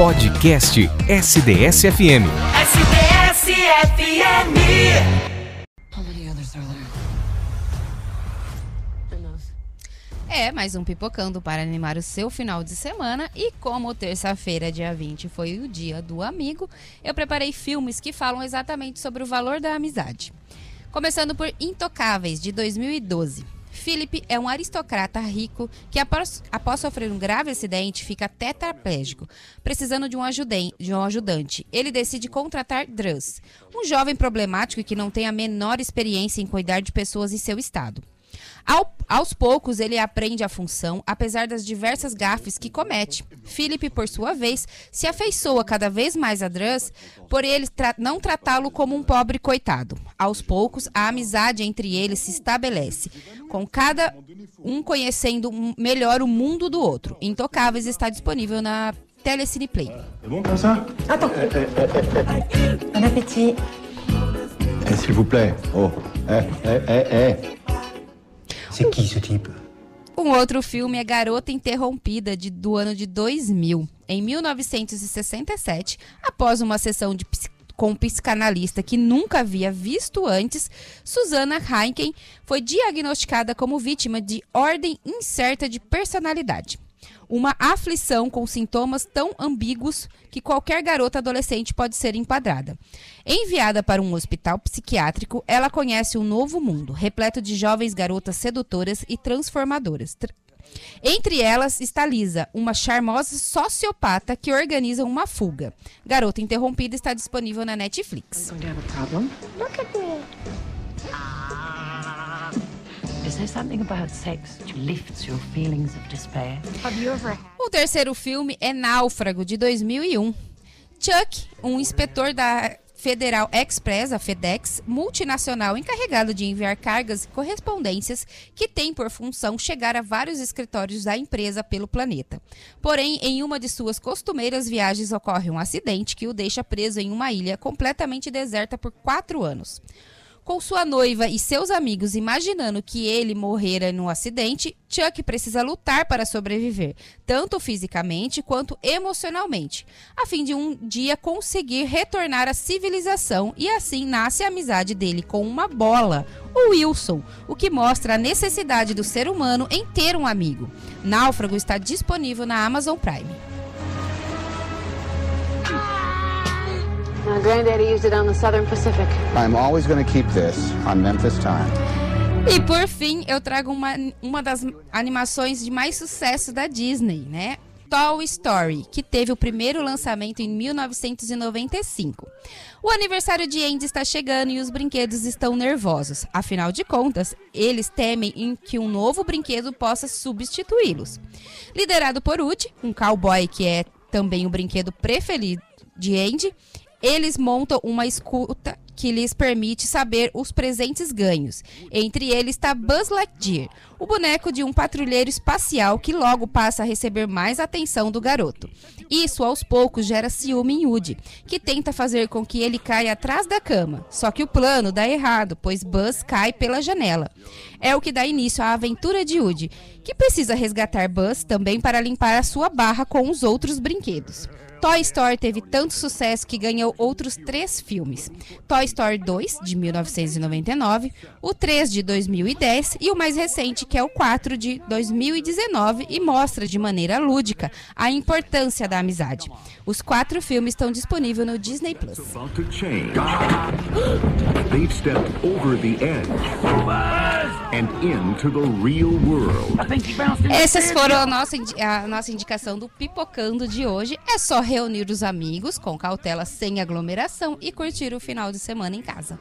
Podcast SDS-FM. SDS-FM. É, mais um pipocando para animar o seu final de semana. E como terça-feira, dia 20, foi o dia do amigo, eu preparei filmes que falam exatamente sobre o valor da amizade. Começando por Intocáveis, de 2012. Philip é um aristocrata rico que, após, após sofrer um grave acidente, fica tetraplégico, precisando de um, de um ajudante. Ele decide contratar Druss, um jovem problemático que não tem a menor experiência em cuidar de pessoas em seu estado. Ao, aos poucos, ele aprende a função, apesar das diversas gafes que comete. Philip, por sua vez, se afeiçoa cada vez mais a Druss por ele tra não tratá-lo como um pobre coitado. Aos poucos, a amizade entre eles se estabelece, com cada um conhecendo melhor o mundo do outro. Intocáveis está disponível na Telecine Play. C'est bon comme ça Attends. Eh, eh, eh, eh, eh. Bon appétit. Eh, S'il vous plaît. Oh. Eh, eh, eh, eh. Type Um outro filme é Garota Interrompida, de, do ano de 2000. Em 1967, após uma sessão de psic com um psicanalista que nunca havia visto antes, Susana Heinken foi diagnosticada como vítima de ordem incerta de personalidade. Uma aflição com sintomas tão ambíguos que qualquer garota adolescente pode ser enquadrada. Enviada para um hospital psiquiátrico, ela conhece um novo mundo, repleto de jovens garotas sedutoras e transformadoras. Tr entre elas está Lisa, uma charmosa sociopata que organiza uma fuga. Garota Interrompida está disponível na Netflix. Is there something O terceiro filme é Náufrago, de 2001. Chuck, um inspetor da Federal Express, a FedEx, multinacional encarregado de enviar cargas e correspondências que tem por função chegar a vários escritórios da empresa pelo planeta. Porém, em uma de suas costumeiras viagens ocorre um acidente que o deixa preso em uma ilha completamente deserta por quatro anos. Com sua noiva e seus amigos imaginando que ele morrera no acidente, Chuck precisa lutar para sobreviver, tanto fisicamente quanto emocionalmente, a fim de um dia conseguir retornar à civilização e assim nasce a amizade dele com uma bola, o Wilson, o que mostra a necessidade do ser humano em ter um amigo. Náufrago está disponível na Amazon Prime. My granddaddy used it on the Southern Pacific. I'm always going to keep this on Memphis time. E por fim, eu trago uma, uma das animações de mais sucesso da Disney, né? Toy Story, que teve o primeiro lançamento em 1995. O aniversário de Andy está chegando e os brinquedos estão nervosos. Afinal de contas, eles temem em que um novo brinquedo possa substituí-los. Liderado por Woody, um cowboy que é também o brinquedo preferido de Andy, eles montam uma escuta que lhes permite saber os presentes ganhos. Entre eles está Buzz Lightyear, o boneco de um patrulheiro espacial que logo passa a receber mais atenção do garoto. Isso, aos poucos, gera ciúme em Woody, que tenta fazer com que ele caia atrás da cama. Só que o plano dá errado, pois Buzz cai pela janela. É o que dá início à aventura de Woody, que precisa resgatar Buzz também para limpar a sua barra com os outros brinquedos. Toy Story teve tanto sucesso que ganhou outros três filmes: Toy Story 2, de 1999, o 3 de 2010 e o mais recente, que é o 4 de 2019, e mostra de maneira lúdica a importância da amizade. Os quatro filmes estão disponíveis no Disney Plus. Essas foram a nossa, a nossa indicação do Pipocando de hoje. É só reunir os amigos com cautela, sem aglomeração e curtir o final de semana em casa.